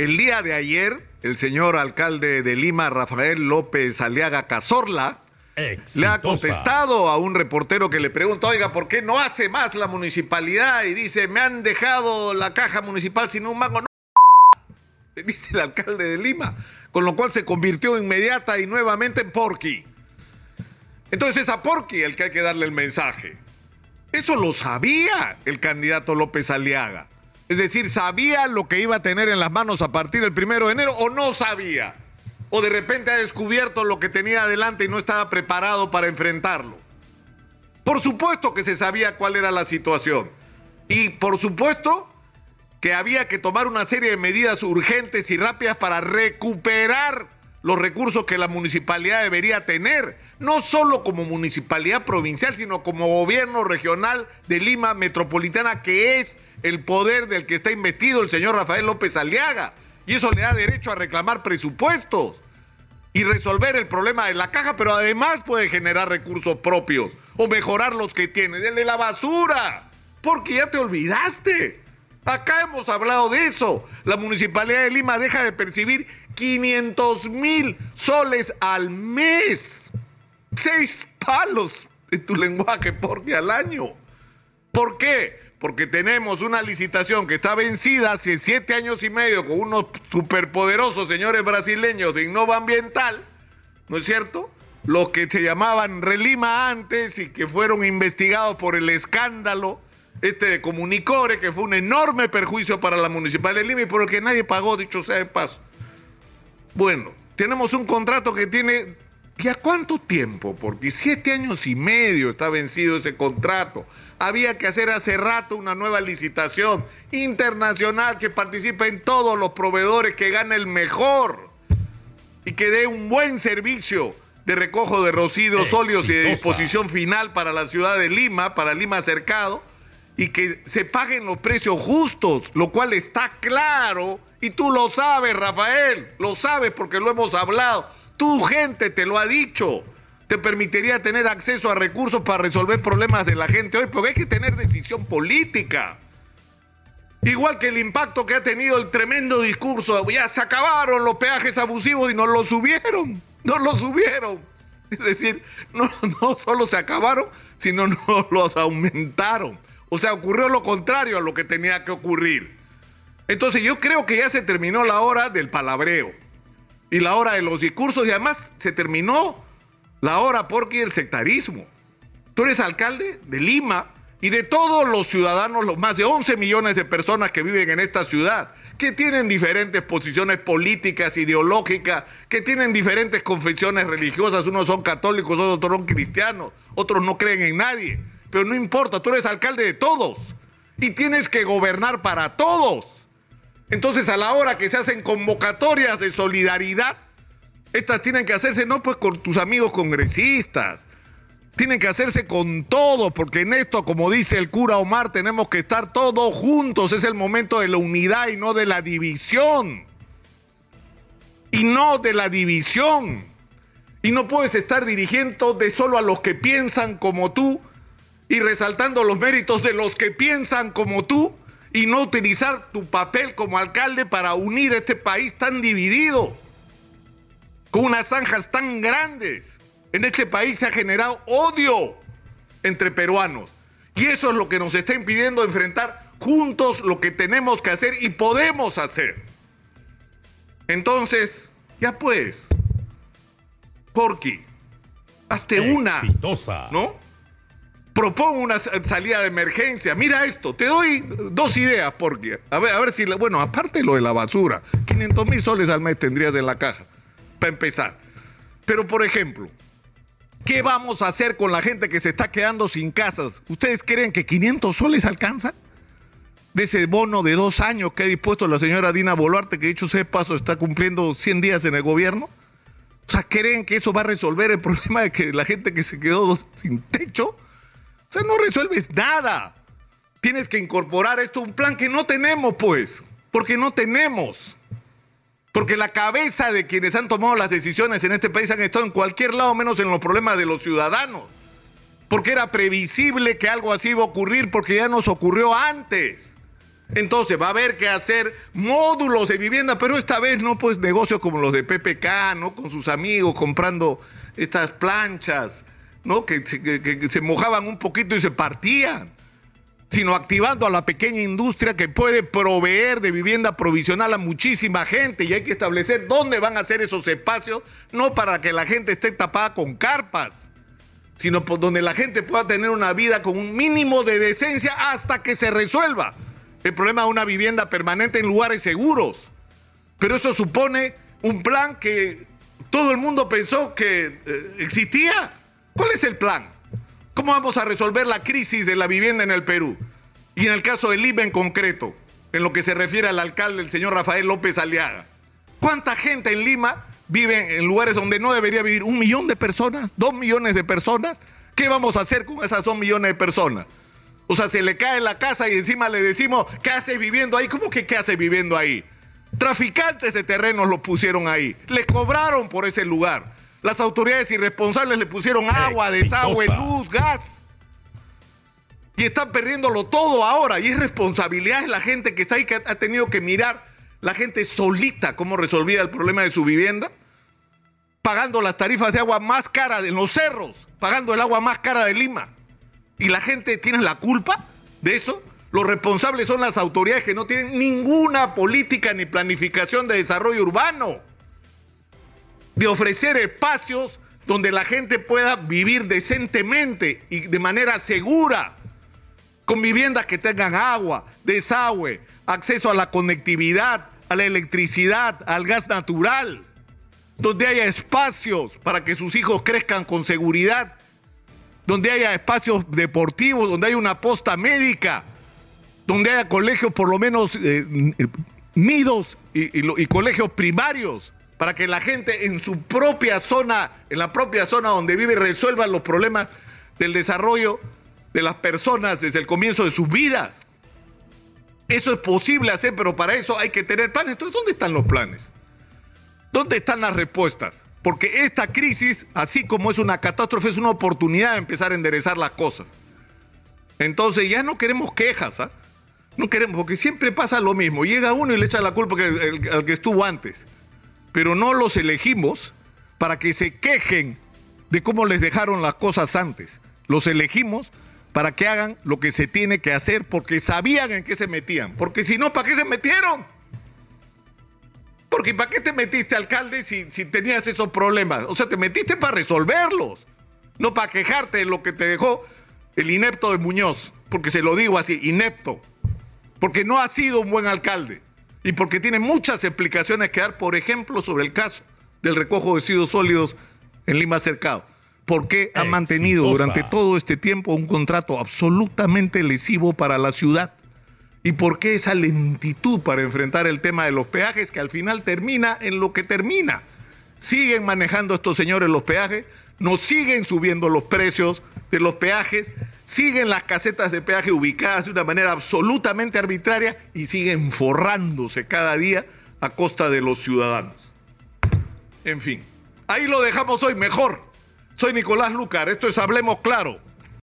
El día de ayer, el señor alcalde de Lima, Rafael López Aliaga Cazorla, le ha contestado a un reportero que le pregunta, oiga, ¿por qué no hace más la municipalidad? Y dice, me han dejado la caja municipal sin un mango. No, dice el alcalde de Lima, con lo cual se convirtió inmediata y nuevamente en Porky. Entonces es a Porky el que hay que darle el mensaje. Eso lo sabía el candidato López Aliaga. Es decir, ¿sabía lo que iba a tener en las manos a partir del primero de enero o no sabía? ¿O de repente ha descubierto lo que tenía adelante y no estaba preparado para enfrentarlo? Por supuesto que se sabía cuál era la situación. Y por supuesto que había que tomar una serie de medidas urgentes y rápidas para recuperar los recursos que la municipalidad debería tener, no solo como municipalidad provincial, sino como gobierno regional de Lima Metropolitana, que es el poder del que está investido el señor Rafael López Aliaga. Y eso le da derecho a reclamar presupuestos y resolver el problema de la caja, pero además puede generar recursos propios o mejorar los que tiene, el de la basura, porque ya te olvidaste. Acá hemos hablado de eso. La Municipalidad de Lima deja de percibir 500 mil soles al mes. Seis palos en tu lenguaje porque al año. ¿Por qué? Porque tenemos una licitación que está vencida hace siete años y medio con unos superpoderosos señores brasileños de Innova Ambiental, ¿no es cierto? Los que se llamaban Relima antes y que fueron investigados por el escándalo este de Comunicore, que fue un enorme perjuicio para la Municipalidad de Lima y por que nadie pagó, dicho sea de paso. Bueno, tenemos un contrato que tiene ¿Ya cuánto tiempo? Porque siete años y medio está vencido ese contrato. Había que hacer hace rato una nueva licitación internacional que participe en todos los proveedores, que gane el mejor y que dé un buen servicio de recojo de residuos sólidos y de disposición final para la ciudad de Lima, para Lima cercado, y que se paguen los precios justos, lo cual está claro y tú lo sabes, Rafael, lo sabes porque lo hemos hablado. Tu gente te lo ha dicho. Te permitiría tener acceso a recursos para resolver problemas de la gente hoy, porque hay que tener decisión política. Igual que el impacto que ha tenido el tremendo discurso, ya se acabaron los peajes abusivos y nos los subieron, nos los subieron. Es decir, no, no solo se acabaron, sino nos los aumentaron. O sea, ocurrió lo contrario a lo que tenía que ocurrir. Entonces yo creo que ya se terminó la hora del palabreo y la hora de los discursos y además se terminó la hora porque el sectarismo. Tú eres alcalde de Lima y de todos los ciudadanos, los más de 11 millones de personas que viven en esta ciudad, que tienen diferentes posiciones políticas, ideológicas, que tienen diferentes confesiones religiosas, unos son católicos, otros son cristianos, otros no creen en nadie, pero no importa, tú eres alcalde de todos y tienes que gobernar para todos. Entonces, a la hora que se hacen convocatorias de solidaridad, estas tienen que hacerse no pues con tus amigos congresistas, tienen que hacerse con todos, porque en esto, como dice el cura Omar, tenemos que estar todos juntos. Es el momento de la unidad y no de la división. Y no de la división. Y no puedes estar dirigiendo de solo a los que piensan como tú y resaltando los méritos de los que piensan como tú y no utilizar tu papel como alcalde para unir este país tan dividido, con unas zanjas tan grandes. En este país se ha generado odio entre peruanos. Y eso es lo que nos está impidiendo enfrentar juntos lo que tenemos que hacer y podemos hacer. Entonces, ya pues, Porky, hazte una, ¿no? Propongo una salida de emergencia. Mira esto, te doy dos ideas, porque, a ver, a ver si, bueno, aparte lo de la basura, 500 mil soles al mes tendrías en la caja, para empezar. Pero, por ejemplo, ¿qué vamos a hacer con la gente que se está quedando sin casas? ¿Ustedes creen que 500 soles alcanza? De ese bono de dos años que ha dispuesto la señora Dina Boluarte, que dicho sea paso está cumpliendo 100 días en el gobierno. O sea, ¿creen que eso va a resolver el problema de que la gente que se quedó sin techo? O sea, no resuelves nada. Tienes que incorporar esto a un plan que no tenemos, pues, porque no tenemos. Porque la cabeza de quienes han tomado las decisiones en este país han estado en cualquier lado menos en los problemas de los ciudadanos. Porque era previsible que algo así iba a ocurrir porque ya nos ocurrió antes. Entonces va a haber que hacer módulos de vivienda, pero esta vez no pues negocios como los de PPK, ¿no? Con sus amigos comprando estas planchas, ¿no? Que, que se mojaban un poquito y se partían sino activando a la pequeña industria que puede proveer de vivienda provisional a muchísima gente y hay que establecer dónde van a ser esos espacios, no para que la gente esté tapada con carpas, sino por donde la gente pueda tener una vida con un mínimo de decencia hasta que se resuelva el problema de una vivienda permanente en lugares seguros. Pero eso supone un plan que todo el mundo pensó que eh, existía. ¿Cuál es el plan? ¿Cómo vamos a resolver la crisis de la vivienda en el Perú? Y en el caso del IBE en concreto, en lo que se refiere al alcalde, el señor Rafael López Aliaga. ¿Cuánta gente en Lima vive en lugares donde no debería vivir? ¿Un millón de personas? ¿Dos millones de personas? ¿Qué vamos a hacer con esas dos millones de personas? O sea, se le cae la casa y encima le decimos, ¿qué hace viviendo ahí? ¿Cómo que qué hace viviendo ahí? Traficantes de terrenos lo pusieron ahí. Les cobraron por ese lugar. Las autoridades irresponsables le pusieron agua, desagüe, luz, gas. Y están perdiéndolo todo ahora. Y es responsabilidad de la gente que está ahí, que ha tenido que mirar la gente solita cómo resolvía el problema de su vivienda. Pagando las tarifas de agua más caras en los cerros, pagando el agua más cara de Lima. Y la gente tiene la culpa de eso. Los responsables son las autoridades que no tienen ninguna política ni planificación de desarrollo urbano de ofrecer espacios donde la gente pueda vivir decentemente y de manera segura, con viviendas que tengan agua, desagüe, acceso a la conectividad, a la electricidad, al gas natural, donde haya espacios para que sus hijos crezcan con seguridad, donde haya espacios deportivos, donde haya una posta médica, donde haya colegios por lo menos eh, nidos y colegios primarios para que la gente en su propia zona, en la propia zona donde vive, resuelva los problemas del desarrollo de las personas desde el comienzo de sus vidas. Eso es posible hacer, pero para eso hay que tener planes. Entonces, ¿dónde están los planes? ¿Dónde están las respuestas? Porque esta crisis, así como es una catástrofe, es una oportunidad de empezar a enderezar las cosas. Entonces ya no queremos quejas, ¿ah? No queremos, porque siempre pasa lo mismo. Llega uno y le echa la culpa al que estuvo antes pero no los elegimos para que se quejen de cómo les dejaron las cosas antes. Los elegimos para que hagan lo que se tiene que hacer porque sabían en qué se metían. Porque si no, ¿para qué se metieron? Porque ¿para qué te metiste, alcalde, si, si tenías esos problemas? O sea, te metiste para resolverlos, no para quejarte de lo que te dejó el inepto de Muñoz. Porque se lo digo así, inepto. Porque no ha sido un buen alcalde y porque tiene muchas explicaciones que dar, por ejemplo, sobre el caso del recojo de residuos sólidos en Lima Cercado. ¿Por qué ha mantenido durante todo este tiempo un contrato absolutamente lesivo para la ciudad? ¿Y por qué esa lentitud para enfrentar el tema de los peajes que al final termina en lo que termina? Siguen manejando estos señores los peajes, nos siguen subiendo los precios de los peajes, siguen las casetas de peaje ubicadas de una manera absolutamente arbitraria y siguen forrándose cada día a costa de los ciudadanos. En fin, ahí lo dejamos hoy mejor. Soy Nicolás Lucar, esto es Hablemos Claro.